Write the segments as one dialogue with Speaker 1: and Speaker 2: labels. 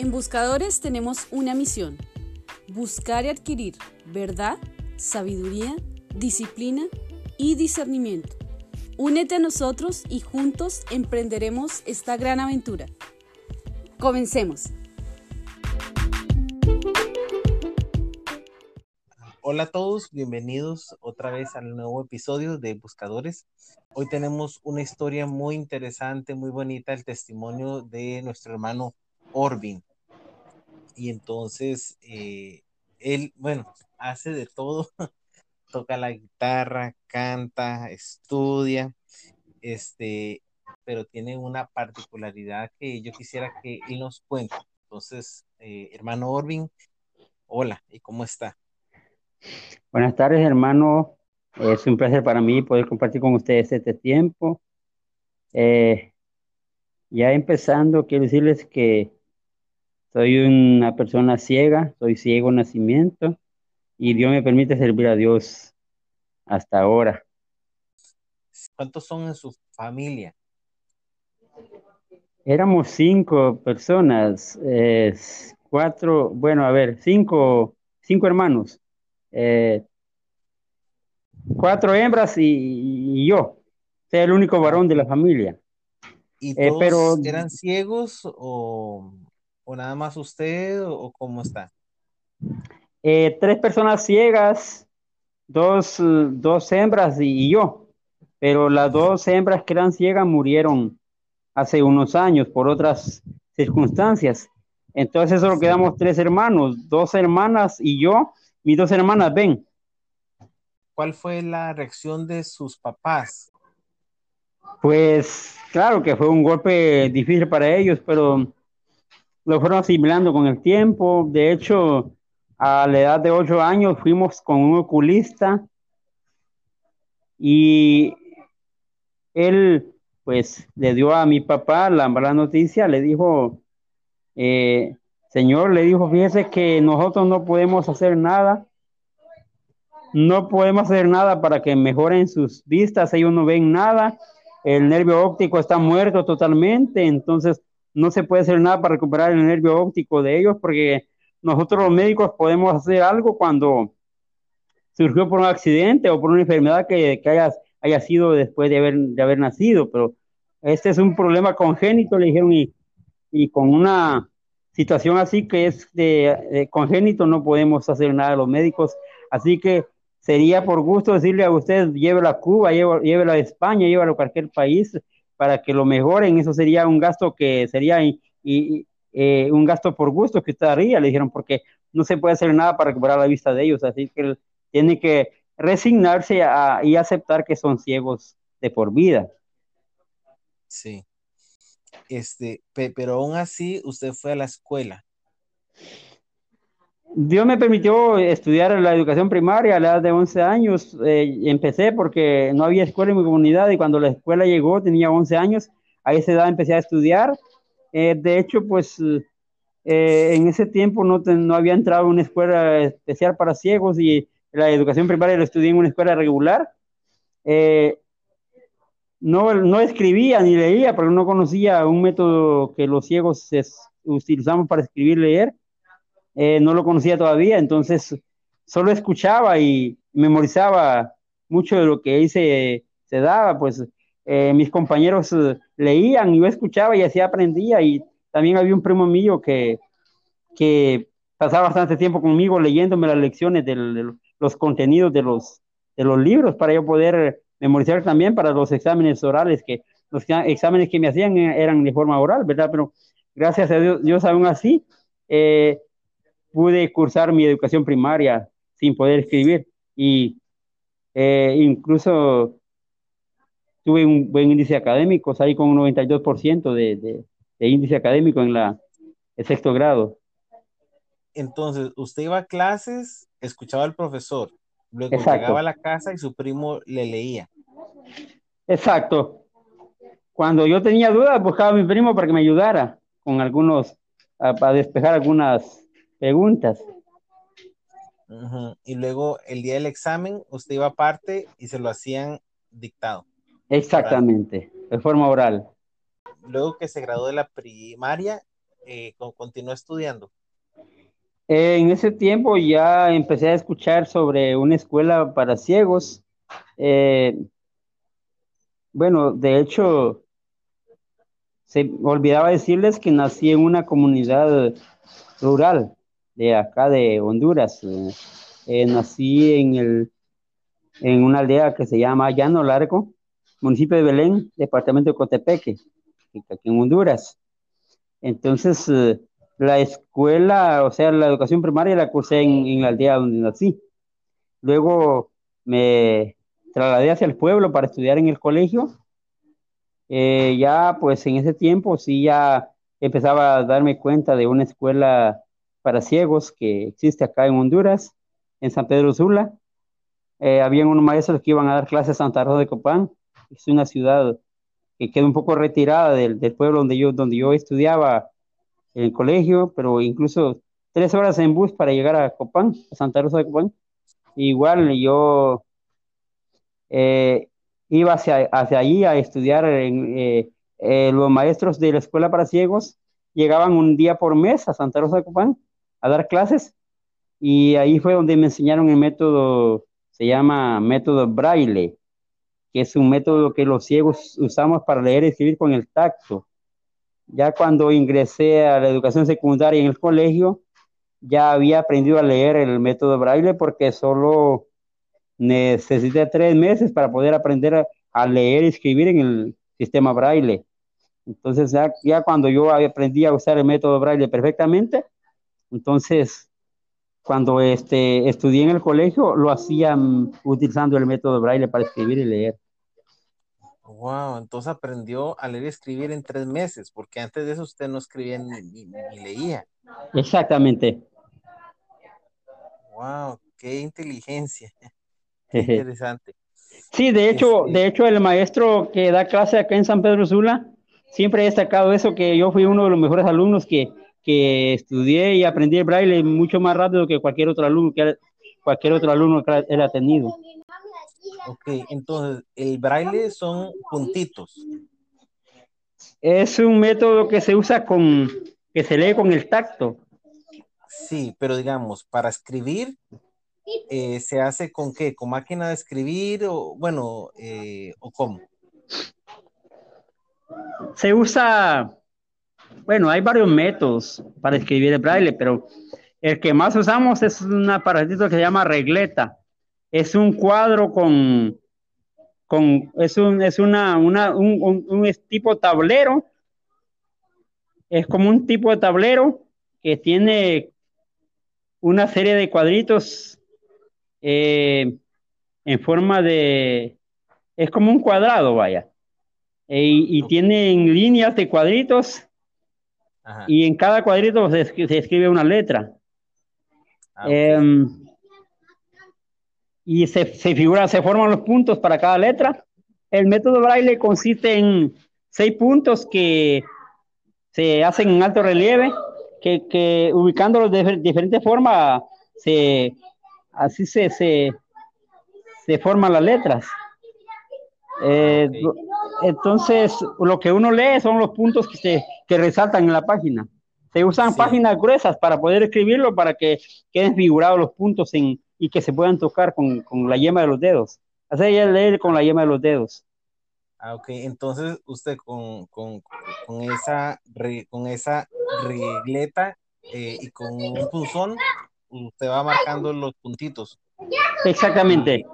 Speaker 1: En Buscadores tenemos una misión, buscar y adquirir verdad, sabiduría, disciplina y discernimiento. Únete a nosotros y juntos emprenderemos esta gran aventura. Comencemos.
Speaker 2: Hola a todos, bienvenidos otra vez al nuevo episodio de Buscadores. Hoy tenemos una historia muy interesante, muy bonita, el testimonio de nuestro hermano Orvin. Y entonces, eh, él, bueno, hace de todo, toca la guitarra, canta, estudia, este, pero tiene una particularidad que yo quisiera que él nos cuente. Entonces, eh, hermano Orvin, hola, ¿y cómo está?
Speaker 3: Buenas tardes, hermano. Es un placer para mí poder compartir con ustedes este tiempo. Eh, ya empezando, quiero decirles que soy una persona ciega, soy ciego nacimiento y Dios me permite servir a Dios hasta ahora.
Speaker 2: ¿Cuántos son en su familia?
Speaker 3: Éramos cinco personas, cuatro, bueno, a ver, cinco, cinco hermanos, eh, cuatro hembras y, yo, soy el único varón de la familia.
Speaker 2: ¿Y eh, todos pero, eran ciegos o o nada más usted o, cómo está?
Speaker 3: Eh, tres personas ciegas, dos, dos hembras y, yo, pero las dos hembras que eran ciegas murieron hace unos años por otras circunstancias. Entonces solo quedamos tres hermanos, dos hermanas y yo, mis dos hermanas ven.
Speaker 2: ¿Cuál fue la reacción de sus papás?
Speaker 3: Pues claro que fue un golpe difícil para ellos, pero lo fueron asimilando con el tiempo. De hecho, a la edad de ocho años fuimos con un oculista y él pues le dio a mi papá la mala noticia, le dijo, eh, señor, le dijo, fíjese que nosotros no podemos hacer nada, no podemos hacer nada para que mejoren sus vistas, ellos no ven nada, el nervio óptico está muerto totalmente, entonces no se puede hacer nada para recuperar el nervio óptico de ellos porque nosotros los médicos podemos hacer algo cuando surgió por un accidente o por una enfermedad que, haya, haya sido después de haber, de haber nacido, pero este es un problema congénito, le dijeron, y, y con una situación así que es de, congénito no podemos hacer nada los médicos, así que sería por gusto decirle a usted, llévelo a Cuba, llévelo a España, llévelo a cualquier país, para que lo mejoren, eso sería un gasto que sería y, eh, un gasto por gusto que usted haría, le dijeron, porque no se puede hacer nada para recuperar la vista de ellos, así que tiene que resignarse y aceptar que son ciegos de por vida.
Speaker 2: Sí. Este, pero aún así usted fue a la escuela.
Speaker 3: Dios me permitió estudiar la educación primaria a la edad de 11 años. Eh, empecé porque no había escuela en mi comunidad y cuando la escuela llegó tenía 11 años. A esa edad empecé a estudiar. Eh, de hecho, pues eh, en ese tiempo no, no había entrado a una escuela especial para ciegos y la educación primaria la estudié en una escuela regular. no, no escribía ni leía porque no conocía un método que los ciegos utilizamos para escribir y leer eh, no lo conocía todavía, entonces solo escuchaba y memorizaba mucho de lo que ahí se, daba, pues eh, mis compañeros eh, leían yo escuchaba y así aprendía y también había un primo mío que, que pasaba bastante tiempo conmigo leyéndome las lecciones de, los contenidos de los, de los libros para yo poder memorizar también para los exámenes orales, que los exámenes que me hacían eran de forma oral, ¿verdad? Pero gracias a Dios, Dios aún así, eh, pude cursar mi educación primaria sin poder escribir y eh, incluso tuve un buen índice académico, salí con un 92% de, de, de, índice académico en la el sexto grado.
Speaker 2: Entonces, usted iba a clases, escuchaba al profesor, luego llegaba a la casa y su primo le leía.
Speaker 3: Exacto. Cuando yo tenía dudas, buscaba a mi primo para que me ayudara con algunos, para despejar algunas preguntas.
Speaker 2: Y luego el día del examen, usted iba aparte y se lo hacían dictado.
Speaker 3: Exactamente, de forma oral.
Speaker 2: Luego que se graduó de la primaria, eh, continuó estudiando?
Speaker 3: en ese tiempo ya empecé a escuchar sobre una escuela para ciegos. Eh, bueno, de hecho, se olvidaba decirles que nací en una comunidad rural de acá de Honduras. Eh, nací en, el, en una aldea que se llama Llano Largo, municipio de Belén, departamento de Cotepeque, aquí en Honduras. Entonces, eh, la escuela, o sea, la educación primaria la cursé en, la aldea donde nací. Luego me trasladé hacia el pueblo para estudiar en el colegio. Eh, ya, pues en ese tiempo sí ya empezaba a darme cuenta de una escuela para ciegos que existe acá en Honduras, en San Pedro Sula. Eh, habían unos maestros que iban a dar clases a Santa Rosa de Copán. Es una ciudad que queda un poco retirada del, pueblo donde yo, donde yo estudiaba en el colegio, pero incluso tres horas en bus para llegar a Copán, a Santa Rosa de Copán. Igual yo eh, iba hacia, hacia allí a estudiar en, eh, los maestros de la escuela para ciegos llegaban un día por mes a Santa Rosa de Copán a dar clases y ahí fue donde me enseñaron el método, se llama método braille, que es un método que los ciegos usamos para leer y escribir con el tacto. Ya cuando ingresé a la educación secundaria en el colegio, ya había aprendido a leer el método braille porque solo necesité tres meses para poder aprender a, leer y escribir en el sistema braille. Entonces ya, ya cuando yo aprendí a usar el método braille perfectamente, entonces, cuando este, estudié en el colegio, lo hacían utilizando el método braille para escribir y leer.
Speaker 2: Wow, entonces aprendió a leer y escribir en tres meses, porque antes de eso usted no escribía ni, leía.
Speaker 3: Exactamente.
Speaker 2: Wow, qué inteligencia. Qué interesante.
Speaker 3: Sí, de hecho, este de hecho, el maestro que da clase acá en San Pedro Sula siempre ha destacado eso, que yo fui uno de los mejores alumnos que que estudié y aprendí el braille mucho más rápido que cualquier otro alumno que cualquier otro alumno que él ha tenido.
Speaker 2: Ok, entonces el braille son puntitos.
Speaker 3: Es un método que se usa con, que se lee con el tacto.
Speaker 2: Sí, pero digamos, para escribir, eh, ¿se hace con qué? ¿Con máquina de escribir o, bueno, eh, o cómo?
Speaker 3: Se usa bueno, hay varios métodos para escribir el braille, pero el que más usamos es un aparatito que se llama regleta. Es un cuadro con, con es un, es una, una un, un, tipo tablero. Es como un tipo de tablero que tiene una serie de cuadritos eh, en forma de, es como un cuadrado, vaya. E, y tienen líneas de cuadritos y en cada cuadrito se, escribe una letra. Ah, em, y se, se, figura, se forman los puntos para cada letra. El método braille consiste en seis puntos que se hacen en alto relieve, que, que ubicándolos de diferentes formas, se, así se, se, se forman las letras. Eh, entonces, lo que uno lee son los puntos que, se, que resaltan en la página. Se usan páginas gruesas para poder escribirlo, para que queden figurados los puntos en, y que se puedan tocar con, con la yema de los dedos. Así ya leer con la yema de los dedos.
Speaker 2: Ah, ok. Entonces, usted con, con, con esa, con esa regleta eh, y con un punzón, usted va marcando los puntitos.
Speaker 3: Exactamente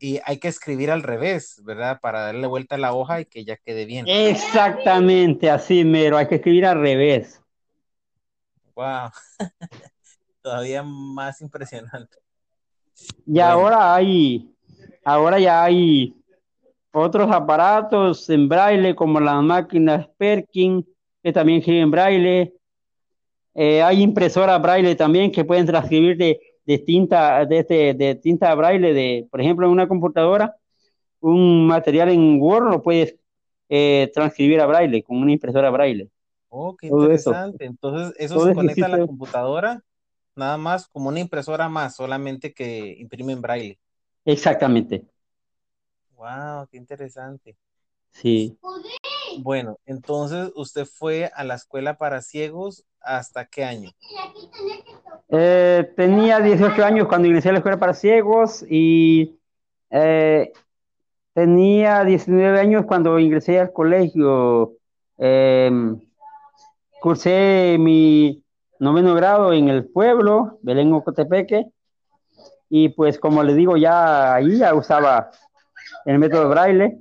Speaker 2: y hay que escribir al revés, ¿verdad? Para darle vuelta a la hoja y que ya quede bien.
Speaker 3: Exactamente, así mero, hay que escribir al revés.
Speaker 2: Wow, todavía más impresionante.
Speaker 3: Y ahora hay, ahora ya hay otros aparatos en braille como las máquinas Perkin, que también escriben braille. Eh, hay impresoras braille también que pueden transcribir de de tinta, de, este, de tinta braille, de, por ejemplo, en una computadora, un material en Word lo puedes eh, transcribir a braille con una impresora braille.
Speaker 2: Oh, qué interesante. Entonces, eso se conecta a la computadora, nada más como una impresora más, solamente que imprime en braille.
Speaker 3: Exactamente.
Speaker 2: Wow, qué interesante.
Speaker 3: Sí.
Speaker 2: Bueno, entonces usted fue a la escuela para ciegos hasta qué año?
Speaker 3: Eh, tenía 18 años cuando inicié la escuela para ciegos y eh, tenía 19 años cuando ingresé al colegio. Em, cursé mi noveno grado en el pueblo, Belén Ocotepeque, y pues como le digo, ya ahí ya usaba el método braille.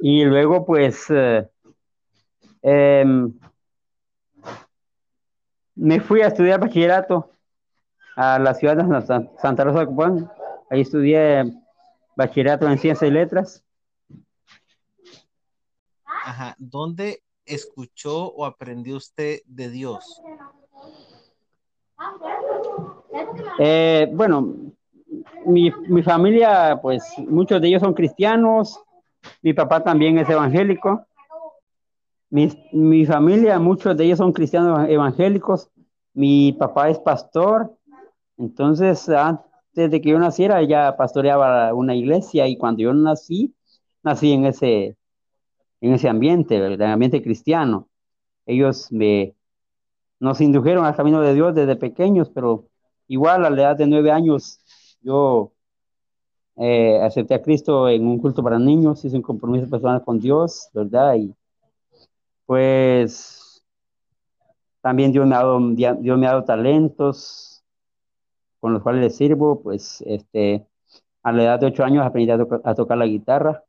Speaker 3: Y luego pues eh, em, me fui a estudiar bachillerato a la ciudad de Santa Rosa de Copán. Ahí estudié bachillerato en ciencias y letras.
Speaker 2: Ajá, ¿dónde escuchó o aprendió usted de Dios?
Speaker 3: Eh, bueno, mi, mi, familia, pues muchos de ellos son cristianos, mi papá también es evangélico, mi, mi familia, muchos de ellos son cristianos evangélicos, mi papá es pastor, entonces antes de que yo naciera ya pastoreaba una iglesia y cuando yo nací, nací en ese, en ese ambiente, el ambiente cristiano. Ellos me, nos indujeron al camino de Dios desde pequeños, pero igual a la edad de nueve años yo eh, acepté a Cristo en un culto para niños, hice un compromiso personal con Dios, ¿verdad? Y pues también Dios me ha dado, talentos con los cuales le sirvo, pues este, a la edad de ocho años aprendí a, tocar la guitarra.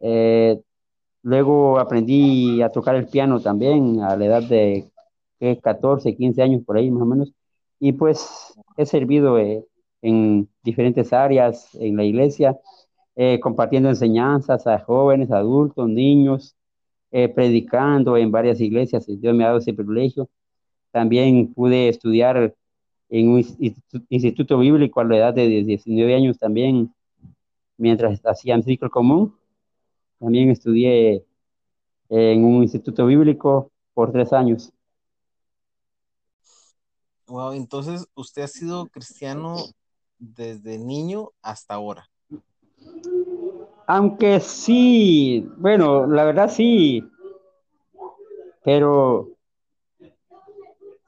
Speaker 3: Eh, Luego aprendí a tocar el piano también a la edad de 14, 15 años por ahí más o menos. Y pues he servido eh, en diferentes áreas en la iglesia, eh, compartiendo enseñanzas a jóvenes, adultos, niños, eh, predicando en varias iglesias. Dios me ha dado ese privilegio. También pude estudiar en un instituto bíblico a la edad de 19 años también, mientras hacía ciclo común también estudié en un instituto bíblico por tres años.
Speaker 2: Wow, entonces usted ha sido cristiano desde niño hasta ahora.
Speaker 3: Aunque sí, bueno, la verdad sí, pero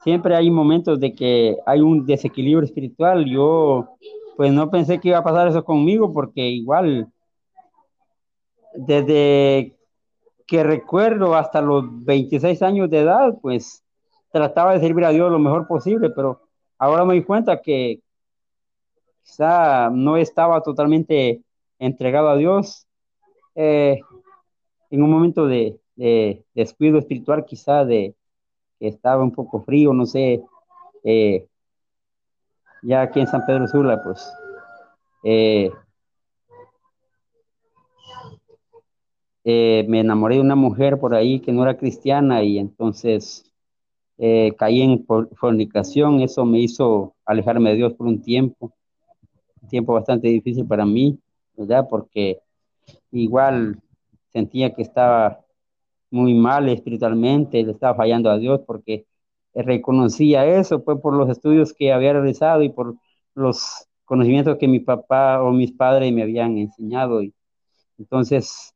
Speaker 3: siempre hay momentos de que hay un desequilibrio espiritual. Yo pues no pensé que iba a pasar eso conmigo porque igual desde que recuerdo hasta los 26 años de edad, pues trataba de servir a Dios lo mejor posible, pero ahora me di cuenta que quizá no estaba totalmente entregado a Dios. Eh, en un momento de, descuido espiritual, quizá de que estaba un poco frío, no sé, eh, ya aquí en San Pedro Sula, pues eh, Eh, me enamoré de una mujer por ahí que no era cristiana y entonces eh, caí en fornicación. Eso me hizo alejarme de Dios por un tiempo, un tiempo bastante difícil para mí, ¿verdad? Porque igual sentía que estaba muy mal espiritualmente, le estaba fallando a Dios porque reconocía eso, fue por los estudios que había realizado y por los conocimientos que mi papá o mis padres me habían enseñado. Y entonces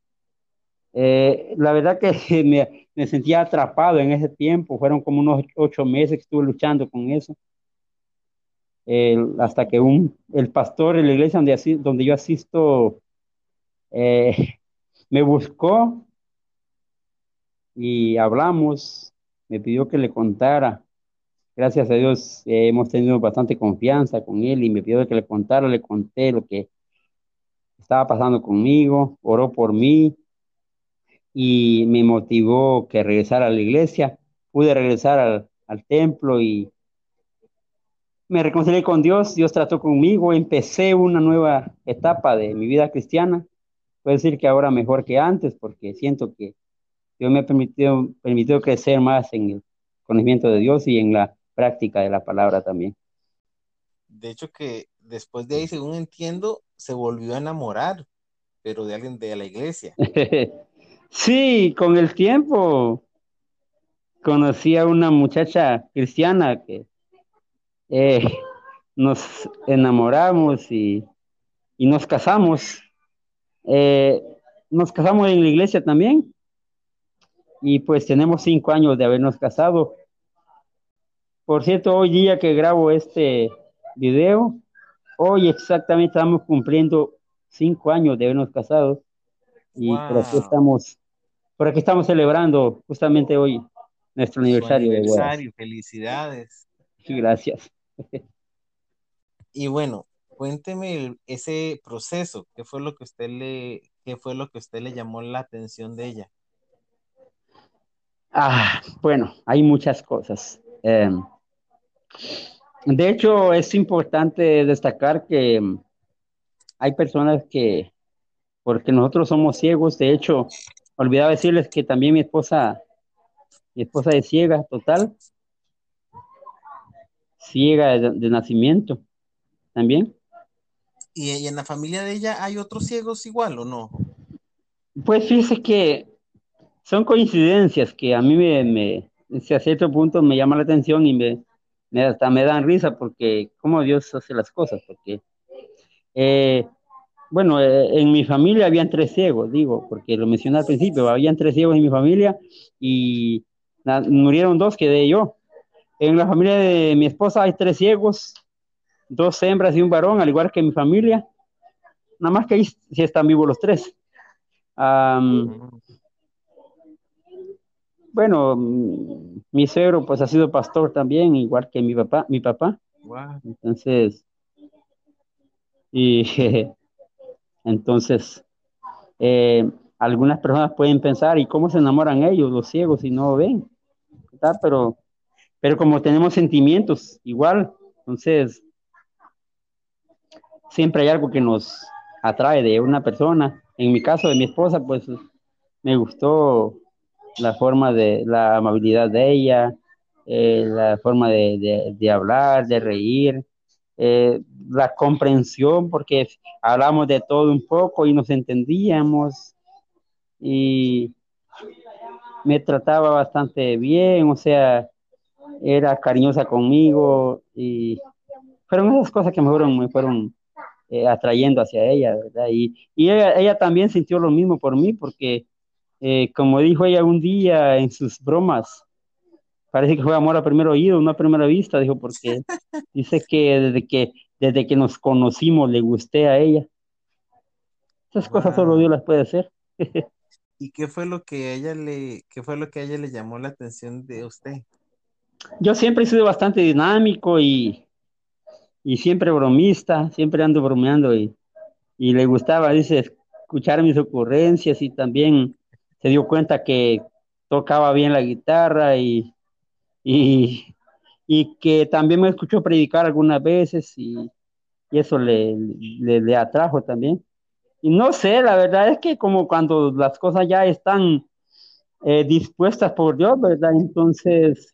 Speaker 3: eh, la verdad que me, sentía atrapado en ese tiempo, fueron como unos ocho meses que estuve luchando con eso, hasta que un, el pastor en la iglesia donde, donde yo asisto eh, me buscó y hablamos, me pidió que le contara. Gracias a Dios eh, hemos tenido bastante confianza con él y me pidió que le contara, le conté lo que estaba pasando conmigo, oró por mí y me motivó que regresara a la iglesia. Pude regresar al, al templo y me reconcilié con Dios, Dios trató conmigo, empecé una nueva etapa de mi vida cristiana. Puedo decir que ahora mejor que antes, porque siento que Dios me ha permitido, permitido crecer más en el conocimiento de Dios y en la práctica de la palabra también.
Speaker 2: De hecho que después de ahí, según entiendo, se volvió a enamorar, pero de alguien de la iglesia.
Speaker 3: Sí, con el tiempo conocí a una muchacha cristiana que eh, nos enamoramos y, nos casamos. Eh, nos casamos en la iglesia también. Y pues tenemos cinco años de habernos casado. Por cierto, hoy día que grabo este video, hoy exactamente estamos cumpliendo cinco años de habernos casado. Y por aquí estamos, por aquí estamos celebrando justamente hoy nuestro aniversario.
Speaker 2: aniversario, felicidades.
Speaker 3: Sí, gracias.
Speaker 2: Y bueno, cuénteme ese proceso, ¿qué fue lo que usted le, qué fue lo que usted le llamó la atención de ella?
Speaker 3: Ah, bueno, hay muchas cosas. Em, de hecho, es importante destacar que hay personas que, porque nosotros somos ciegos, de hecho, olvidaba decirles que también mi esposa, mi esposa es ciega total, ciega de nacimiento también.
Speaker 2: ¿Y, en la familia de ella hay otros ciegos igual o no?
Speaker 3: Pues fíjese que son coincidencias que a mí me, me a cierto punto me llama la atención y me, me, hasta me dan risa porque cómo Dios hace las cosas, porque eh, bueno, eh, en mi familia habían tres ciegos, digo, porque lo mencioné al principio, habían tres ciegos en mi familia y murieron dos, quedé yo. En la familia de mi esposa hay tres ciegos dos hembras y un varón, al igual que mi familia. Nada más que ahí sí están vivos los tres. bueno, mi suegro pues ha sido pastor también, igual que mi papá, mi papá. Entonces, y entonces, eh, algunas personas pueden pensar, ¿y cómo se enamoran ellos, los ciegos, si no ven? Pero, pero como tenemos sentimientos, igual, entonces, siempre hay algo que nos atrae de una persona. En mi caso, de mi esposa, pues me gustó la forma de la amabilidad de ella, eh, la forma de, hablar, de reír, eh, la comprensión, porque hablamos de todo un poco y nos entendíamos y me trataba bastante bien, o sea, era cariñosa conmigo y fueron esas cosas que me fueron, me fueron eh, atrayendo hacia ella, ¿verdad? Y, y ella, también sintió lo mismo por mí, porque eh, como dijo ella un día en sus bromas, parece que fue amor a primer oído, no a primera vista, dijo, porque dice que desde que, desde que nos conocimos le gusté a ella. Esas cosas solo Dios las puede hacer.
Speaker 2: ¿Y qué fue lo que ella le, qué fue lo que a ella le llamó la atención de usted?
Speaker 3: Yo siempre he sido bastante dinámico y, y siempre bromista, siempre ando bromeando y, y le gustaba, dice, escuchar mis ocurrencias y también se dio cuenta que tocaba bien la guitarra y, y, y que también me escuchó predicar algunas veces y, y eso le, le, atrajo también. Y no sé, la verdad es que como cuando las cosas ya están eh, dispuestas por Dios, ¿verdad? Entonces,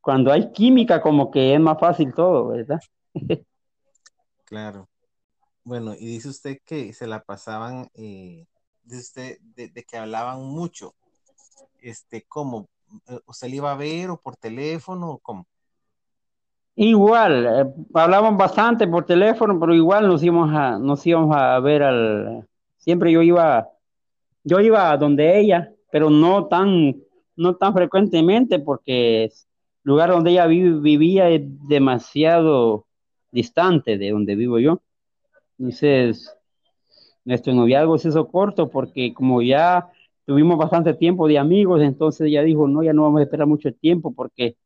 Speaker 3: cuando hay química, como que es más fácil todo, ¿verdad?
Speaker 2: claro. Bueno, y dice usted que se la pasaban, eh, dice usted de, que hablaban mucho. Este, ¿cómo? ¿Usted le iba a ver o por teléfono o cómo?
Speaker 3: Igual, eh, hablaban bastante por teléfono, pero igual nos íbamos a, nos íbamos a ver al, siempre yo iba, yo iba a donde ella, pero no tan, no tan frecuentemente porque lugar donde ella vivía es demasiado distante de donde vivo yo. Entonces, nuestro noviazgo se hizo corto porque como ya tuvimos bastante tiempo de amigos, entonces ella dijo, no, ya no vamos a esperar mucho tiempo porque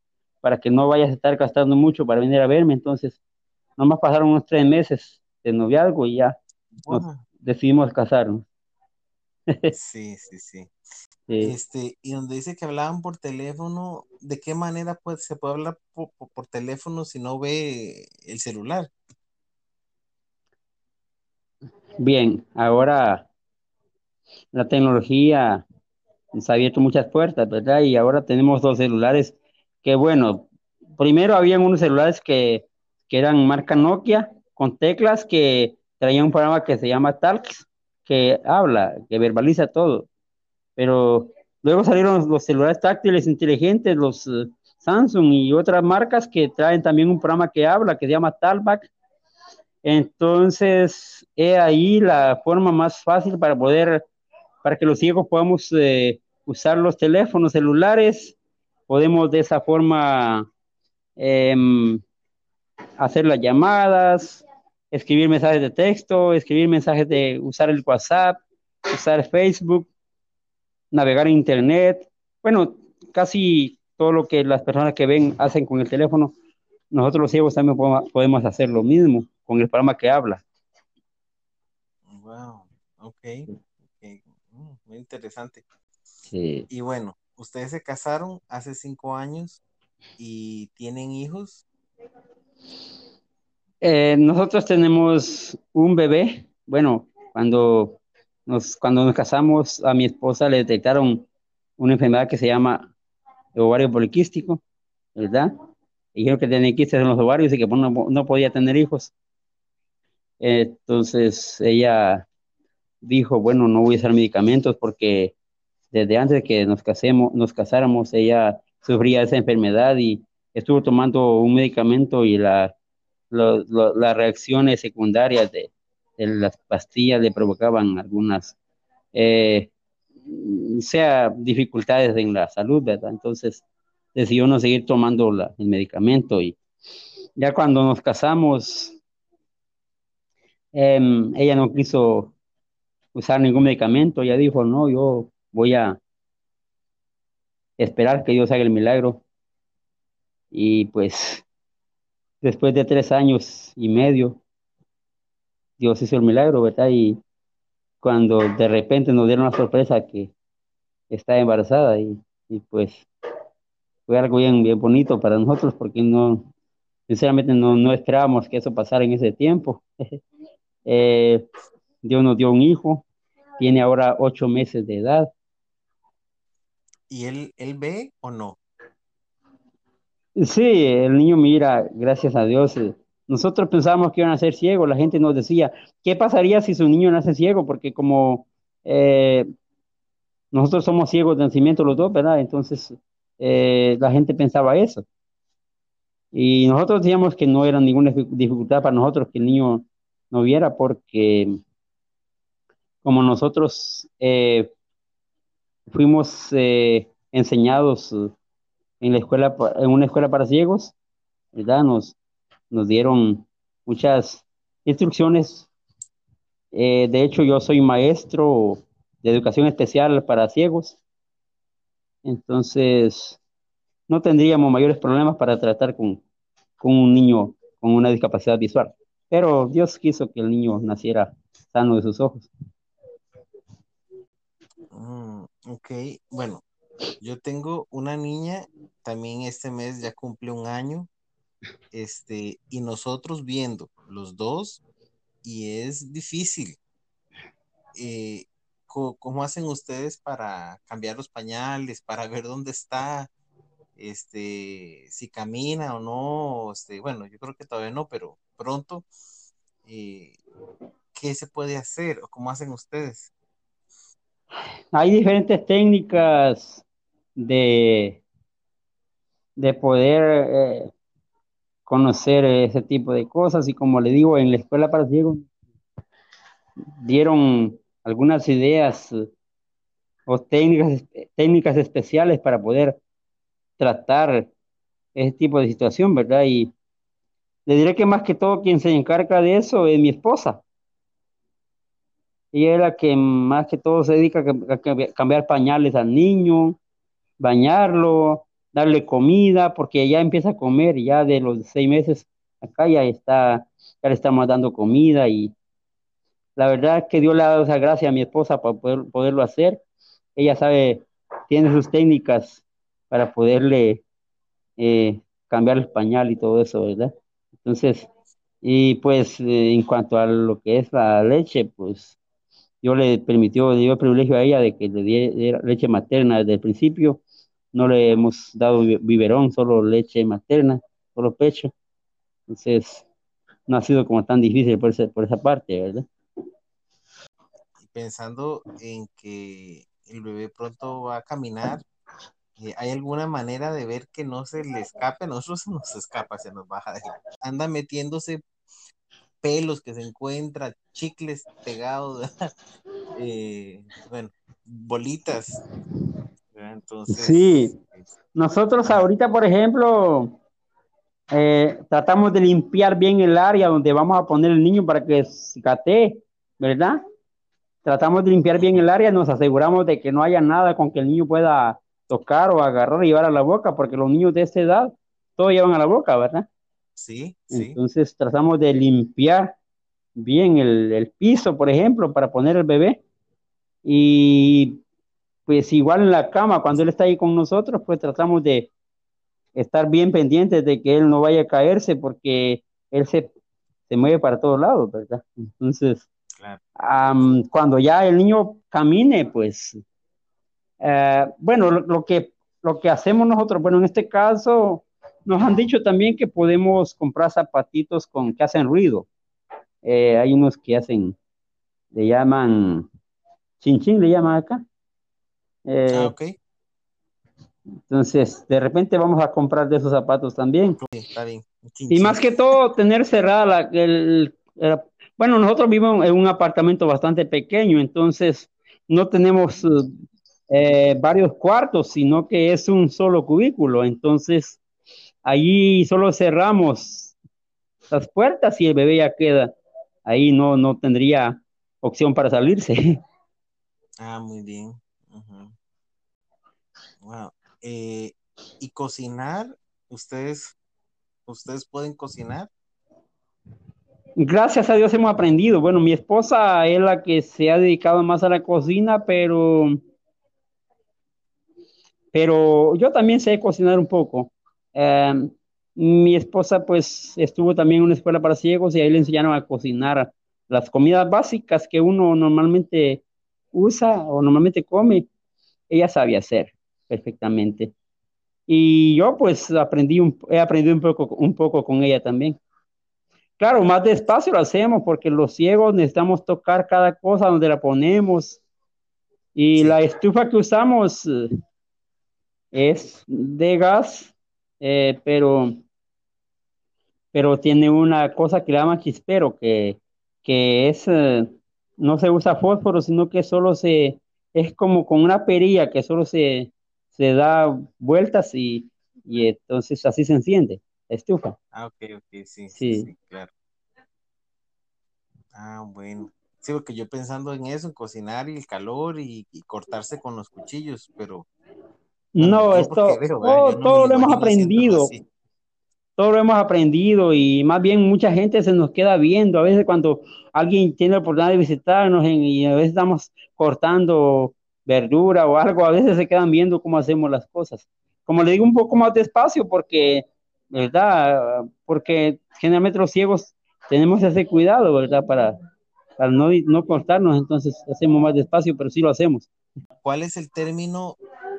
Speaker 3: para que no vayas a estar gastando mucho para venir a verme, entonces nomás pasaron unos tres meses de noviazgo y ya decidimos casarnos.
Speaker 2: sí, sí, sí. Este, y donde dice que hablaban por teléfono, ¿de qué manera pues, se puede hablar por, teléfono si no ve el celular?
Speaker 3: Bien, ahora la tecnología nos ha abierto muchas puertas, ¿verdad? Y ahora tenemos dos celulares que, bueno, primero habían unos celulares que, que eran marca Nokia con teclas que traían un programa que se llama Talks, que habla, que verbaliza todo pero luego salieron los celulares táctiles inteligentes, los eh, Samsung y otras marcas que traen también un programa que habla, que se llama Talback. Entonces, es ahí la forma más fácil para poder para que los ciegos podamos eh, usar los teléfonos celulares, podemos de esa forma em, hacer las llamadas, escribir mensajes de texto, escribir mensajes de usar el WhatsApp, usar Facebook, navegar en Internet. Bueno, casi todo lo que las personas que ven hacen con el teléfono, nosotros los ciegos también podemos hacer lo mismo con el programa que habla.
Speaker 2: Wow, ok, mm, muy interesante.
Speaker 3: Sí.
Speaker 2: Y bueno, ustedes se casaron hace cinco años y tienen hijos.
Speaker 3: Eh, nosotros tenemos un bebé. Bueno, cuando nos, cuando nos casamos, a mi esposa le detectaron una enfermedad que se llama ovario poliquístico, ¿verdad? Dijeron que tenía quistes en los ovarios y que no, no podía tener hijos. Entonces ella dijo, bueno, no voy a usar medicamentos porque desde antes de que nos casemos, nos casáramos, ella sufría esa enfermedad y estuvo tomando un medicamento y la las reacciones secundarias de, las pastillas le provocaban algunas, eh, sea dificultades en la salud, ¿verdad? Entonces decidió no seguir tomando el medicamento y ya cuando nos casamos, em, ella no quiso usar ningún medicamento, ella dijo, no, yo voy a esperar que Dios haga el milagro. Y pues después de tres años y medio, Dios hizo el milagro, ¿verdad? Y cuando de repente nos dieron la sorpresa que está embarazada y, pues fue algo bien, bien bonito para nosotros porque no, sinceramente no, no esperábamos que eso pasara en ese tiempo. Eh, Dios nos dio un hijo, tiene ahora ocho meses de edad.
Speaker 2: ¿Y él, él ve o no?
Speaker 3: Sí, el niño mira, gracias a Dios. Eh, nosotros pensábamos que iban a ser ciegos, la gente nos decía, ¿qué pasaría si su niño nace ciego? Porque como eh, nosotros somos ciegos de nacimiento los dos, ¿verdad? Entonces eh, la gente pensaba eso. Y nosotros decíamos que no era ninguna dificultad para nosotros que el niño no viera, porque como nosotros fuimos enseñados en la escuela, en una escuela para ciegos, ¿verdad? Nos, nos dieron muchas instrucciones. Eh, de hecho, yo soy maestro de educación especial para ciegos. Entonces, no tendríamos mayores problemas para tratar con, un niño con una discapacidad visual. Pero Dios quiso que el niño naciera sano de sus ojos.
Speaker 2: Mm, ok, bueno, yo tengo una niña, también este mes ya cumple un año, este, y nosotros viendo los dos, y es difícil. Eh, ¿cómo, hacen ustedes para cambiar los pañales, para ver dónde está, este, si camina o no? Este, bueno, yo creo que todavía no, pero pronto, eh, ¿qué se puede hacer o cómo hacen ustedes?
Speaker 3: Hay diferentes técnicas de, de poder eh, conocer ese tipo de cosas y como le digo, en la escuela para ciegos dieron algunas ideas eh, o técnicas, técnicas especiales para poder tratar ese tipo de situación, ¿verdad? Y le diré que más que todo quien se encarga de eso es mi esposa. Ella es la que más que todo se dedica a cambiar pañales al niño, bañarlo, darle comida, porque ya empieza a comer, ya de los seis meses acá ya está, ya le estamos dando comida y la verdad que Dios le ha dado esa gracia a mi esposa para poder, poderlo hacer. Ella sabe, tiene sus técnicas para poderle eh, cambiar el pañal y todo eso, ¿verdad? Entonces, y pues eh, en cuanto a lo que es la leche, pues yo le permitió, dio el privilegio a ella de que le diera leche materna desde el principio no le hemos dado biberón, solo leche materna, solo pecho. Entonces, no ha sido como tan difícil por, por esa parte, ¿verdad?
Speaker 2: Pensando en que el bebé pronto va a caminar, eh, ¿hay alguna manera de ver que no se le escape? Nosotros se nos escapa, se nos baja. Anda metiéndose pelos que se encuentra, chicles pegados. eh, bueno, bolitas. Entonces.
Speaker 3: Sí. Nosotros ahorita, por ejemplo, eh, tratamos de limpiar bien el área donde vamos a poner el niño para que cate, ¿verdad? Tratamos de limpiar bien el área, nos aseguramos de que no haya nada con que el niño pueda tocar o agarrar y llevar a la boca, porque los niños de esta edad todo llevan a la boca, ¿verdad?
Speaker 2: Sí, sí.
Speaker 3: Entonces tratamos de limpiar bien el, el piso, por ejemplo, para poner el bebé. Y pues igual en la cama, cuando él está ahí con nosotros, pues tratamos de estar bien pendientes de que él no vaya a caerse porque él se, se mueve para todos lados, ¿verdad? Entonces, cuando ya el niño camine, pues, eh, bueno, lo, que, lo que hacemos nosotros, bueno, en este caso, nos han dicho también que podemos comprar zapatitos con, que hacen ruido. Eh, hay unos que hacen, le llaman, chin le llaman acá. Eh, ah, ok. Entonces, de repente vamos a comprar de esos zapatos también. está bien. Y más que todo, tener cerrada la, el, bueno, nosotros vivimos en un apartamento bastante pequeño, entonces no tenemos eh, varios cuartos, sino que es un solo cubículo. Entonces, allí solo cerramos las puertas y el bebé ya queda. Ahí no, no tendría opción para salirse.
Speaker 2: Ah, muy bien. Wow. Eh, y cocinar, ustedes, ustedes pueden cocinar.
Speaker 3: Gracias a Dios hemos aprendido. Bueno, mi esposa es la que se ha dedicado más a la cocina, pero, pero yo también sé cocinar un poco. Em, mi esposa pues estuvo también en una escuela para ciegos y ahí le enseñaron a cocinar las comidas básicas que uno normalmente usa o normalmente come. Ella sabía hacer perfectamente. Y yo pues aprendí un, he aprendido un poco, un poco con ella también. Claro, más despacio lo hacemos porque los ciegos necesitamos tocar cada cosa donde la ponemos. Y la estufa que usamos eh, es de gas, eh, pero, pero tiene una cosa que le llama chispero, que, que es, eh, no se usa fósforo, sino que solo se, es como con una perilla que solo se, se da vueltas y, y entonces así se enciende la estufa.
Speaker 2: Ah, ok, ok, sí, sí, claro. Ah, bueno. Sí, porque yo pensando en eso, en cocinar y el calor y, cortarse con los cuchillos, pero...
Speaker 3: no, esto, todo, lo hemos aprendido. Todo lo hemos aprendido y más bien mucha gente se nos queda viendo. A veces cuando alguien tiene la oportunidad de visitarnos y a veces estamos cortando verdura o algo, a veces se quedan viendo cómo hacemos las cosas. Como le digo, un poco más despacio porque, ¿verdad? Porque generalmente los ciegos tenemos ese cuidado, ¿verdad? Para, para no, no cortarnos, entonces hacemos más despacio, pero sí lo hacemos.
Speaker 2: ¿Cuál es el término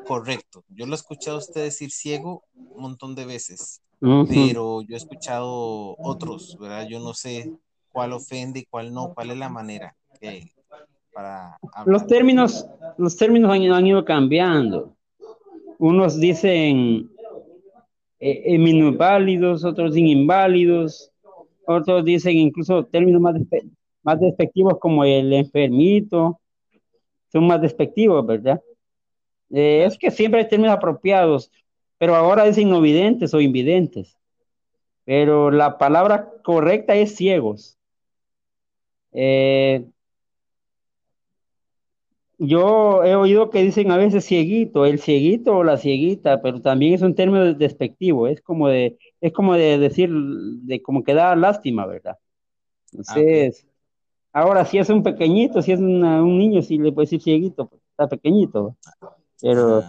Speaker 2: correcto? Yo lo he escuchado a usted decir ciego un montón de veces, pero yo he escuchado otros, ¿verdad? Yo no sé cuál ofende y cuál no, cuál es la manera que,
Speaker 3: los términos, los términos han, ido cambiando. Unos dicen eh, eh minusválidos, otros inválidos, otros dicen incluso términos más, más despectivos como el enfermito, son más despectivos, ¿verdad? Eh, es que siempre hay términos apropiados, pero ahora dicen no videntes o invidentes. Pero la palabra correcta es ciegos. Eh, yo he oído que dicen a veces cieguito, el cieguito o la cieguita, pero también es un término despectivo, es como de, es como de decir, de como que da lástima, ¿verdad? Entonces, ahora si es un pequeñito, si es un niño, si le puede decir cieguito, pues, está pequeñito, pero,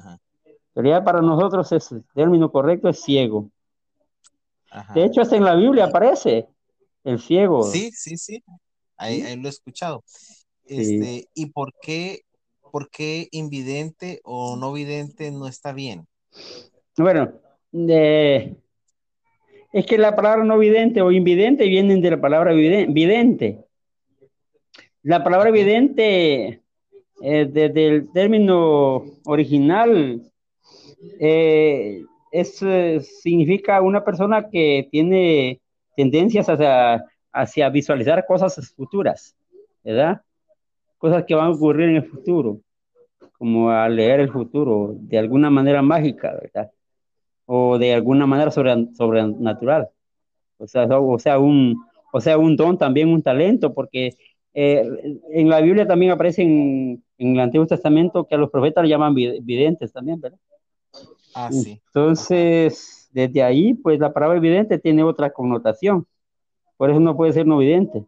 Speaker 3: pero ya para nosotros es, el término correcto es ciego. De hecho, hasta en la Biblia aparece el ciego.
Speaker 2: Sí, sí, sí, ahí, lo he escuchado. Este, ¿Y por qué por qué invidente o no vidente no está bien?
Speaker 3: Bueno, es que la palabra no vidente o invidente vienen de la palabra vidente. La palabra vidente, eh, desde el término original, eh, es, eh, significa una persona que tiene tendencias hacia, hacia visualizar cosas futuras, ¿verdad? Cosas que van a ocurrir en el futuro como a leer el futuro de alguna manera mágica, ¿verdad? O de alguna manera sobrenatural. O sea, o sea, un, o sea, un don, también un talento, porque eh, en la Biblia también aparece en, el Antiguo Testamento que a los profetas le llaman videntes también, ¿verdad?
Speaker 2: Ah, sí.
Speaker 3: Entonces, desde ahí, pues la palabra vidente tiene otra connotación. Por eso no puede ser no vidente.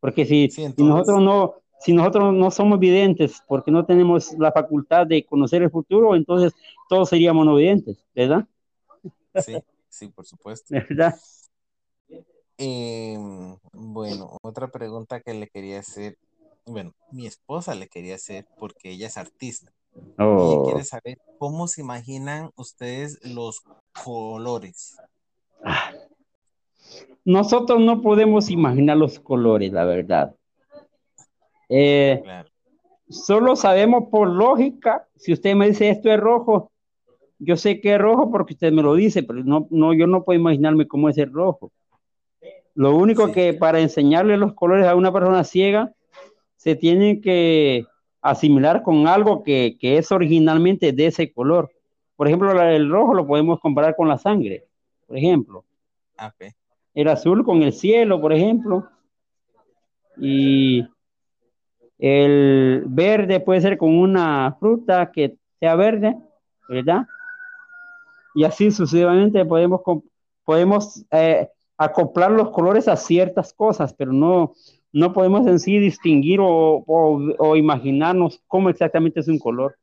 Speaker 3: Porque si, si nosotros no, si nosotros no somos videntes porque no tenemos la facultad de conocer el futuro, entonces todos seríamos no videntes, ¿verdad?
Speaker 2: Sí, sí, por supuesto.
Speaker 3: ¿Verdad?
Speaker 2: Em, bueno, otra pregunta que le quería hacer, bueno, mi esposa le quería hacer porque ella es artista. Y
Speaker 3: Oh,
Speaker 2: quiere saber cómo se imaginan ustedes los colores.
Speaker 3: nosotros no podemos imaginar los colores, la verdad. Eh,
Speaker 2: Claro,
Speaker 3: solo sabemos por lógica, si usted me dice esto es rojo, yo sé que es rojo porque usted me lo dice, pero no, no, yo no puedo imaginarme cómo es el rojo. Lo único
Speaker 2: Sí.
Speaker 3: que para enseñarle los colores a una persona ciega, se tiene que asimilar con algo que, que es originalmente de ese color. Por ejemplo, el rojo lo podemos comparar con la sangre, por ejemplo.
Speaker 2: ah,
Speaker 3: El azul con el cielo, por ejemplo. Y el verde puede ser con una fruta que sea verde, ¿verdad? Y así sucesivamente podemos, podemos eh, acoplar los colores a ciertas cosas, pero no, no podemos en sí distinguir o, o- imaginarnos cómo exactamente es un color.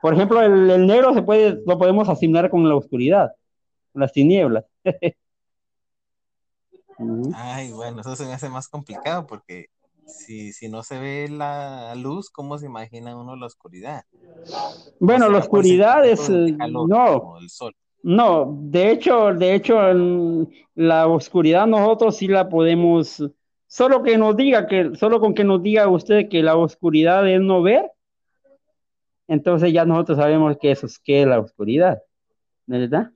Speaker 3: Por ejemplo, el, negro se puede, lo podemos asimilar con la oscuridad, las tinieblas.
Speaker 2: Ay, bueno, eso se me hace más complicado porque si, si no se ve la luz, ¿cómo se imagina uno la oscuridad?
Speaker 3: Bueno,
Speaker 2: O
Speaker 3: la
Speaker 2: sea, por
Speaker 3: oscuridad es, eh,
Speaker 2: calor,
Speaker 3: no,
Speaker 2: el sol.
Speaker 3: no, de hecho, de hecho, la oscuridad nosotros sí la podemos, solo que nos diga que, solo con que nos diga usted que la oscuridad es no ver, entonces ya nosotros sabemos que eso es que es la oscuridad, ¿verdad?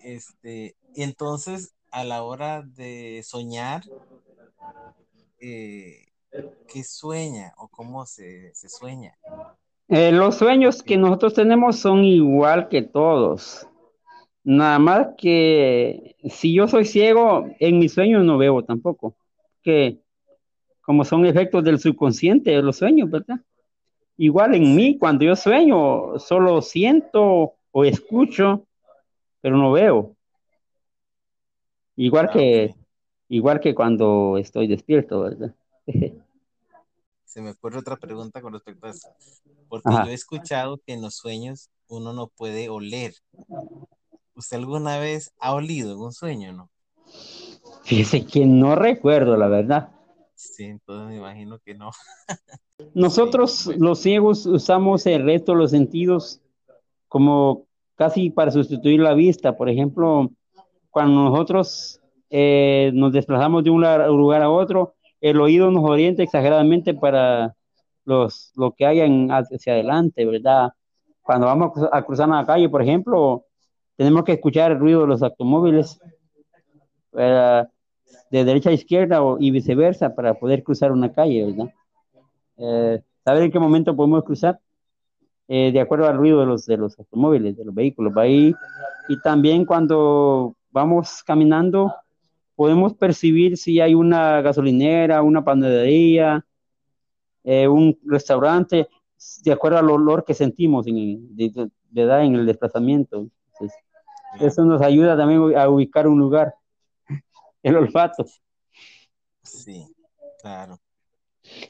Speaker 2: Este, y entonces, a la hora de soñar, eh, ¿qué sueña o cómo se, se sueña?
Speaker 3: Eh, los sueños que nosotros tenemos son igual que todos. Nada más que si yo soy ciego, en mis sueños no veo tampoco. Que como son efectos del subconsciente de los sueños, ¿verdad? Igual en mí, cuando yo sueño, solo siento o escucho, pero no veo. Igual
Speaker 2: ah,
Speaker 3: que. Igual que cuando estoy despierto, ¿verdad?
Speaker 2: Se me ocurre otra pregunta con respecto a eso, porque yo he escuchado que en los sueños uno no puede oler. ¿Usted alguna vez ha olido en un sueño, no?
Speaker 3: Fíjese que no recuerdo, la verdad.
Speaker 2: Sí, entonces me imagino que no. Sí,
Speaker 3: Nosotros,
Speaker 2: bueno,
Speaker 3: los ciegos, usamos el resto de los sentidos como casi para sustituir la vista. Por ejemplo, cuando nosotros eh, nos desplazamos de un lugar a otro, el oído nos orienta exageradamente para los, lo que hay en- hacia adelante, ¿verdad? Cuando vamos a cru- a cruzar una calle, por ejemplo, tenemos que escuchar el ruido de los automóviles eh, de derecha a izquierda o- y viceversa para poder cruzar una calle, ¿verdad? Eh, saber en qué momento podemos cruzar eh, de acuerdo al ruido de los, de los automóviles, de los vehículos. Ahí. Y también cuando vamos caminando, podemos percibir si hay una gasolinera, una panadería, eh, un restaurante, de acuerdo al olor que sentimos en, en el desplazamiento. Entonces, eso nos ayuda también a ubicar un lugar, el olfato.
Speaker 2: sí, claro.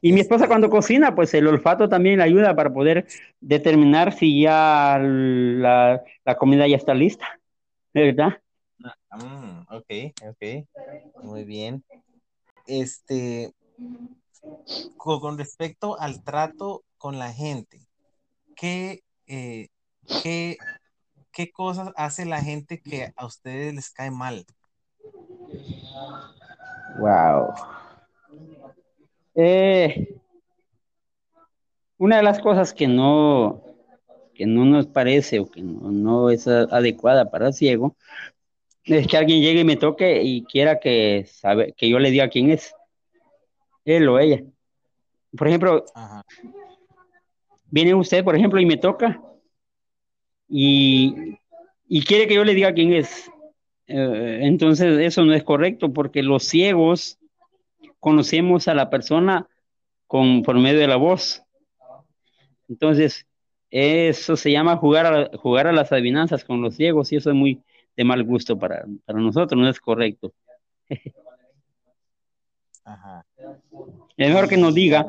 Speaker 3: Y mi esposa
Speaker 2: Este,
Speaker 3: cuando cocina, pues el olfato también le ayuda para poder determinar si ya la, la comida ya está lista, ¿verdad?
Speaker 2: Mm, ok, ok, muy bien. Este, co- con respecto al trato con la gente, ¿qué, eh, qué, qué cosas hace la gente que a ustedes les cae mal?
Speaker 3: Wow. Eh, una de las cosas que no, que no nos parece o que no, no es adecuada para ciego es que alguien llegue y me toque y quiera que, sabe, que yo le diga quién es, él o ella. Por ejemplo,
Speaker 2: Ajá,
Speaker 3: viene usted, por ejemplo, y me toca y, y quiere que yo le diga quién es. Eh, entonces eso no es correcto porque los ciegos conocemos a la persona con, por medio de la voz. Entonces, eso se llama jugar a, jugar a las adivinanzas con los ciegos y eso es muy de mal gusto para, para nosotros, no es correcto. Ajá. Es mejor que nos diga.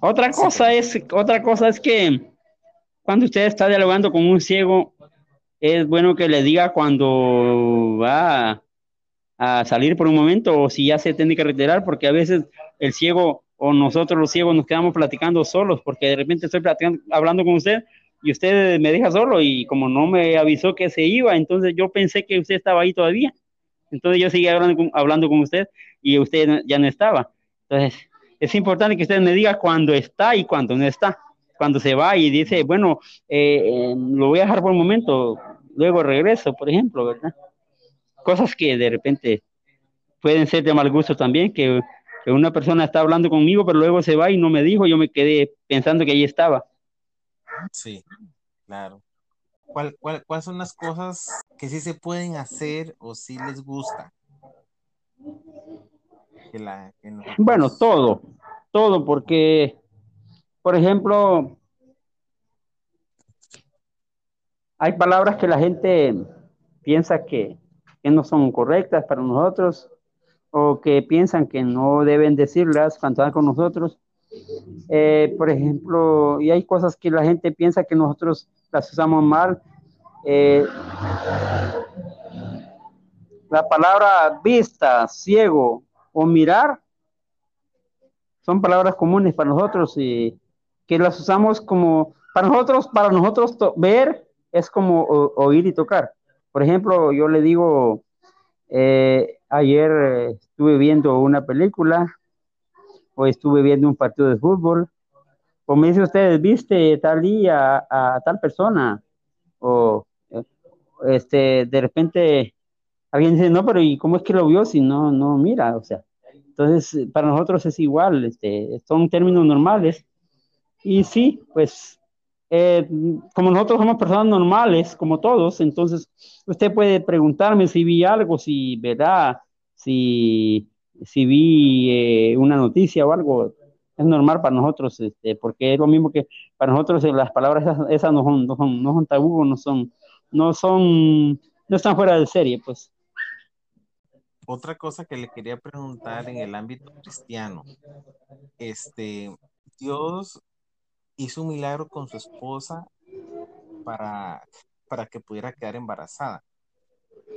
Speaker 3: Otra cosa es, otra cosa es que cuando usted está dialogando con un ciego, es bueno que le diga cuando va a salir por un momento o si ya se tiene que retirar, porque a veces el ciego o nosotros los ciegos nos quedamos platicando solos, porque de repente estoy platicando, hablando con usted y usted me deja solo y como no me avisó que se iba, entonces yo pensé que usted estaba ahí todavía. Entonces yo seguía hablando con, hablando con usted y usted ya no estaba. Entonces es importante que usted me diga cuándo está y cuándo no está. Cuando se va y dice, bueno, eh, lo voy a dejar por un momento, luego regreso, por ejemplo, ¿verdad? Cosas que de repente pueden ser de mal gusto también, que, que una persona está hablando conmigo, pero luego se va y no me dijo, yo me quedé pensando que ahí estaba.
Speaker 2: Sí, claro. ¿Cuál, cuál, ¿Cuáles son las cosas que sí se pueden hacer o sí les gusta?
Speaker 3: Bueno, todo, todo, porque, por ejemplo, hay palabras que la gente piensa que, no son correctas para nosotros o que piensan que no deben decirlas cuando están con nosotros. Eh, por ejemplo, y hay cosas que la gente piensa que nosotros las usamos mal. Eh, la palabra vista, ciego, o mirar son palabras comunes para nosotros y que las usamos como para nosotros para nosotros ver es como oír y tocar por ejemplo yo le digo eh, ayer estuve viendo una película o estuve viendo un partido de fútbol o me dice usted viste tal día a, tal persona o eh, este de repente alguien dice, no, pero ¿y cómo es que lo vio si no, no mira? O sea, entonces para nosotros es igual, este, son términos normales. Y sí, pues eh, como nosotros somos personas normales, como todos, entonces usted puede preguntarme si vi algo, si verá, si, si vi eh, una noticia o algo. Es normal para nosotros, este, porque es lo mismo que para nosotros eh, las palabras esas, no, son, no, son, no son tabú, no son, no son, no están fuera de serie, pues
Speaker 2: otra cosa que le quería preguntar en el ámbito cristiano, este, Dios hizo un milagro con su esposa para, para que pudiera quedar embarazada.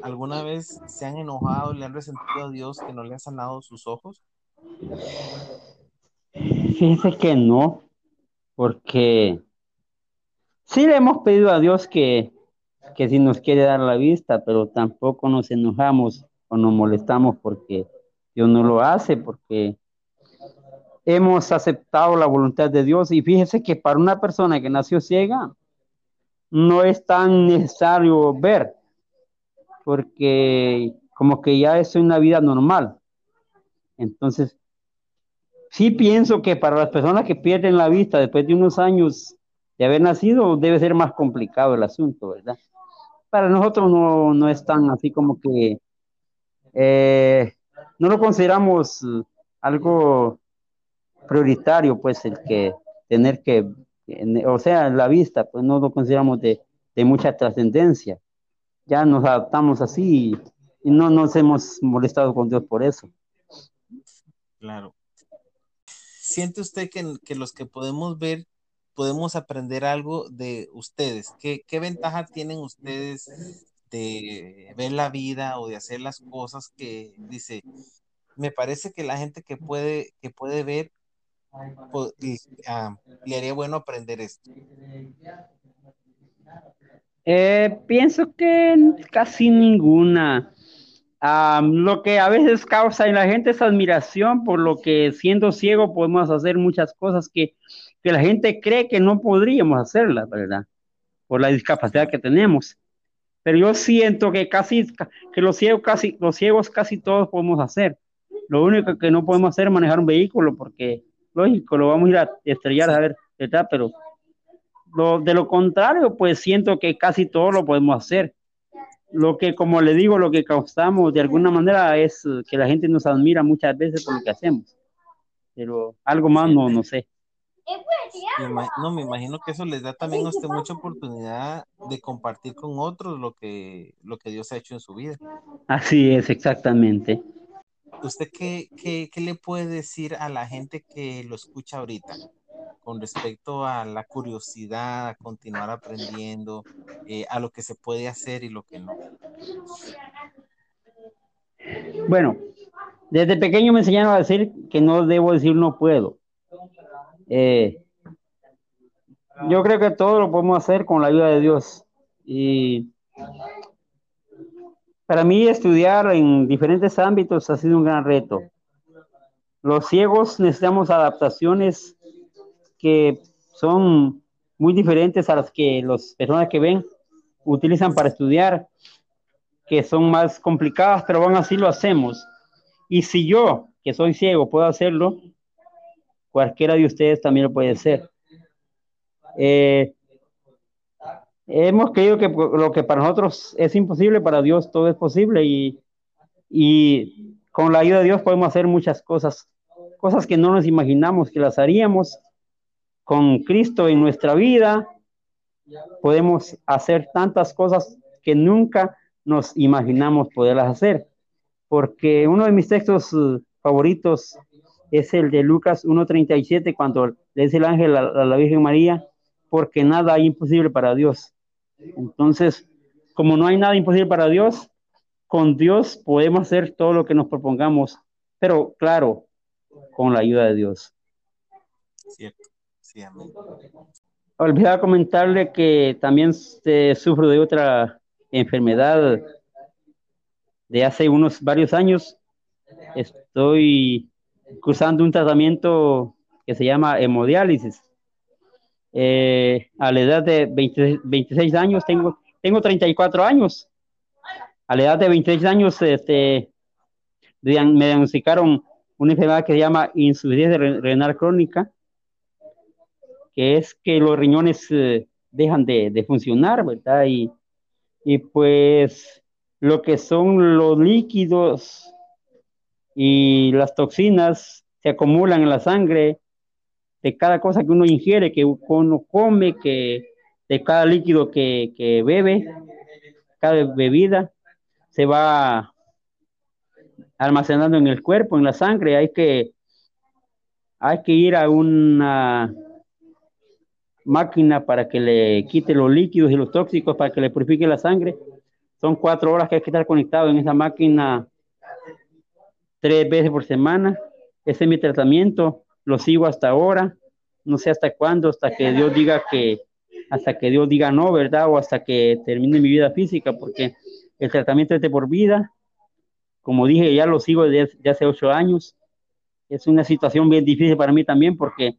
Speaker 2: ¿Alguna vez se han enojado le han resentido a Dios que no le ha sanado sus ojos?
Speaker 3: Fíjese que no, porque sí le hemos pedido a Dios que, que si nos quiere dar la vista, pero tampoco nos enojamos nos molestamos porque Dios no lo hace, porque hemos aceptado la voluntad de Dios. Y fíjese que para una persona que nació ciega, no es tan necesario ver, porque como que ya es una vida normal. Entonces, sí pienso que para las personas que pierden la vista después de unos años de haber nacido, debe ser más complicado el asunto, ¿verdad? Para nosotros no, no es tan así como que eh, no lo consideramos algo prioritario, pues el que tener que, o sea, la vista, pues no lo consideramos de, mucha trascendencia. Ya nos adaptamos así y, no nos hemos molestado con Dios por eso.
Speaker 2: Claro. ¿Siente usted que, los que podemos ver podemos aprender algo de ustedes? ¿Qué, qué ventaja tienen ustedes de ver la vida o de hacer las cosas que dice, me parece que la gente que puede, que puede ver, ah, le haría bueno aprender esto.
Speaker 3: Eh, pienso que casi ninguna. lo que a veces causa en la gente es admiración por lo que siendo ciego podemos hacer muchas cosas que, que la gente cree que no podríamos hacerlas, ¿verdad? Por la discapacidad que tenemos. Pero yo siento que casi, que los ciegos casi, los ciegos casi todos podemos hacer. Lo único que no podemos hacer es manejar un vehículo, porque, lógico, lo vamos a ir a estrellar a ver, ¿verdad? Pero, de lo contrario, pues siento que casi todo lo podemos hacer. Lo que, como le digo, lo que causamos de alguna manera es que la gente nos admira muchas veces por lo que hacemos. Pero algo más no, no sé.
Speaker 2: No, me imagino que eso les da también a usted mucha oportunidad de compartir con otros lo que, lo que Dios ha hecho en su vida.
Speaker 3: Así es, exactamente.
Speaker 2: ¿Usted qué, qué, qué le puede decir a la gente que lo escucha ahorita con respecto a la curiosidad, a continuar aprendiendo, eh, a lo que se puede hacer y lo que no?
Speaker 3: Bueno, desde pequeño me enseñaron a decir que no debo decir no puedo eh, yo creo que todo lo podemos hacer con la ayuda de Dios. Y para mí estudiar en diferentes ámbitos ha sido un gran reto. Los ciegos necesitamos adaptaciones que son muy diferentes a las que las personas que ven utilizan para estudiar, que son más complicadas, pero aún así lo hacemos. Y si yo, que soy ciego, puedo hacerlo, Cualquiera de ustedes también lo puede ser. Eh, hemos creído que lo que para nosotros es imposible, para Dios todo es posible y, y con la ayuda de Dios podemos hacer muchas cosas, cosas que no nos imaginamos que las haríamos con Cristo en nuestra vida. Podemos hacer tantas cosas que nunca nos imaginamos poderlas hacer. Porque uno de mis textos eh, favoritos es el de Lucas 1.37, cuando le dice el ángel a, la Virgen María, porque nada hay imposible para Dios. Entonces, como no hay nada imposible para Dios, con Dios podemos hacer todo lo que nos propongamos, pero claro, con la ayuda de Dios.
Speaker 2: Cierto, sí.
Speaker 3: Olvidaba comentarle que también sufro de otra enfermedad de hace unos varios años. Estoy cursando un tratamiento que se llama hemodiálisis. Eh, a la edad de 26 años, tengo, tengo 34 años. A la edad de 26 años, este, me diagnosticaron una enfermedad que se llama insuficiencia renal crónica, que es que los riñones eh, dejan de, de, funcionar, ¿verdad? Y, y pues lo que son los líquidos y las toxinas se acumulan en la sangre de cada cosa que uno ingiere, que uno come, que de cada líquido que, que bebe, cada bebida, se va almacenando en el cuerpo, en la sangre. Hay que, hay que ir a una máquina para que le quite los líquidos y los tóxicos, para que le purifique la sangre. Son cuatro horas que hay que estar conectado en esa máquina tres veces por semana. Ese es mi tratamiento, lo sigo hasta ahora, no sé hasta cuándo, hasta que Dios diga que, hasta que Dios diga no, ¿verdad? O hasta que termine mi vida física, porque el tratamiento es de por vida. Como dije, ya lo sigo desde, hace ocho años. Es una situación bien difícil para mí también, porque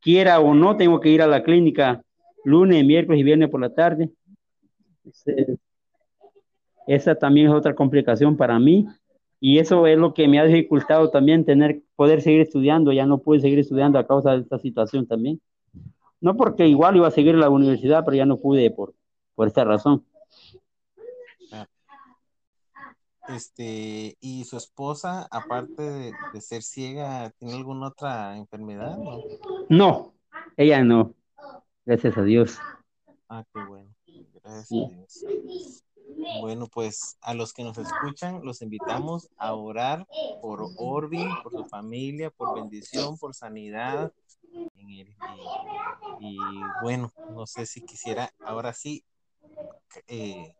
Speaker 3: quiera o no, tengo que ir a la clínica lunes, miércoles y viernes por la tarde. Esa también es otra complicación para mí y eso es lo que me ha dificultado también tener, poder seguir estudiando, ya no pude seguir estudiando a causa de esta situación también. No porque igual iba a seguir la universidad, pero ya no pude por, por esta razón.
Speaker 2: Este, ¿y su esposa, aparte de, ser ciega, tiene alguna otra enfermedad? No,
Speaker 3: no ella no. Gracias a Dios.
Speaker 2: Ah, qué bueno. Gracias a Dios. Bueno, pues a los que nos escuchan, los invitamos a orar por Orvin, por su familia, por bendición, por sanidad. y, bueno, no sé si quisiera ahora sí eh,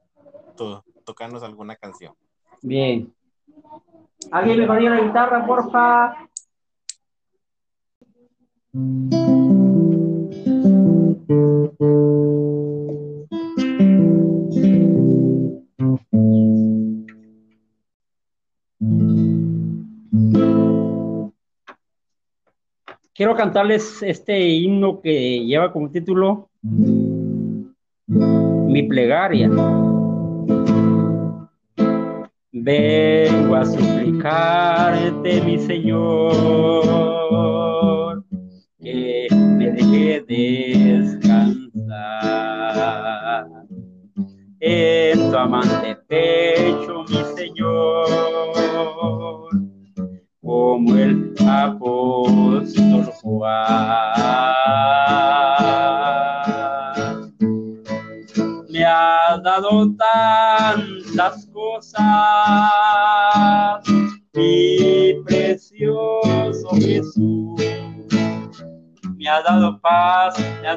Speaker 2: tocarnos alguna canción.
Speaker 3: Bien. ¿Alguien me ponía la guitarra, porfa? quiero cantarles este himno que lleva como título Mi plegaria. Vengo a suplicarte, mi Señor, que me deje descansar. En tu amante pecho, mi Señor, como el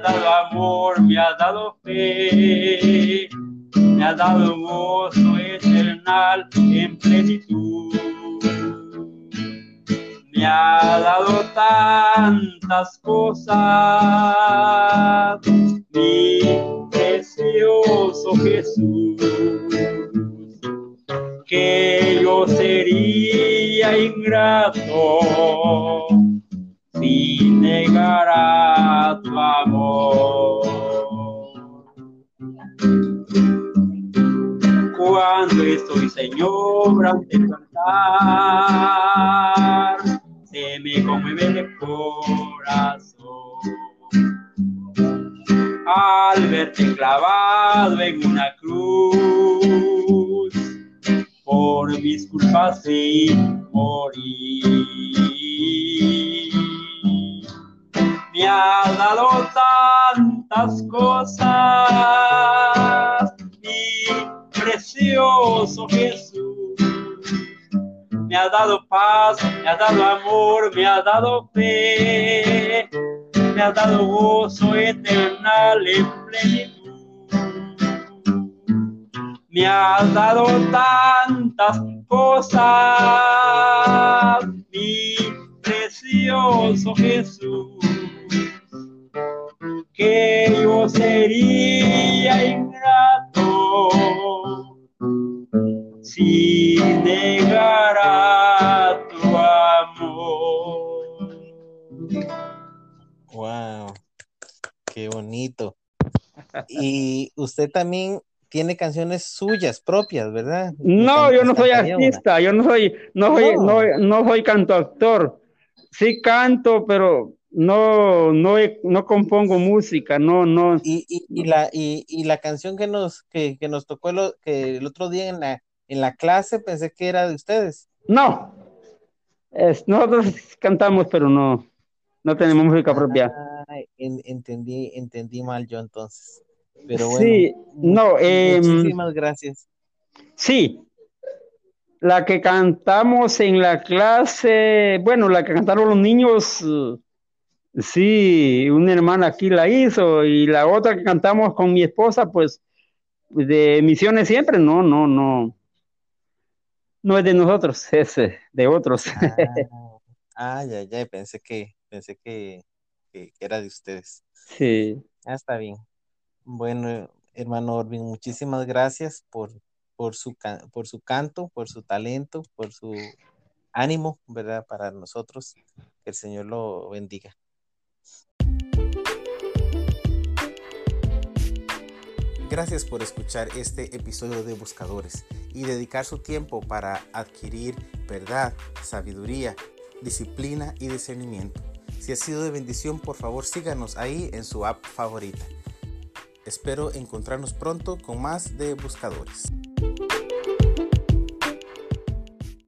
Speaker 3: dado amor, me ha dado fe, me ha dado gozo eternal en plenitud. Me ha dado tantas cosas, mi precioso Jesús, que yo sería ingrato Señor, dado fe, me ha dado gozo eternal en plenitud. Me ha dado tantas cosas, mi precioso Jesús que yo sería
Speaker 2: bonito. Y usted también tiene canciones suyas propias, ¿verdad?
Speaker 3: No, yo no soy artista, yo no soy, no soy, no, no soy cantautor. Sí canto, pero no, no, no compongo música, no, no.
Speaker 2: Y, y, la, y, la canción que nos, que, nos tocó el, que el otro día en la, en la clase pensé que era de ustedes.
Speaker 3: No, es, nosotros cantamos, pero no, no tenemos música propia.
Speaker 2: entendí, entendí mal yo entonces. Pero
Speaker 3: bueno, sí, no,
Speaker 2: em, muchísimas gracias.
Speaker 3: Sí, la que cantamos en la clase, bueno, la que cantaron los niños Sí, una hermana aquí la hizo y la otra que cantamos con mi esposa, pues de misiones siempre, no, no, no. No es de nosotros, es eh, de otros.
Speaker 2: Ah, ya, ya, pensé que, pensé que, era de ustedes.
Speaker 3: Sí.
Speaker 2: Ah, está bien. Bueno, hermano Orvin, muchísimas gracias por, por, su, por su canto, por su talento, por su ánimo, ¿verdad? Para nosotros. Que el Señor lo bendiga. Gracias por escuchar este episodio de Buscadores y dedicar su tiempo para adquirir verdad, sabiduría, disciplina y discernimiento. Si ha sido de bendición, por favor síganos ahí en su app favorita. Espero encontrarnos pronto con más de Buscadores.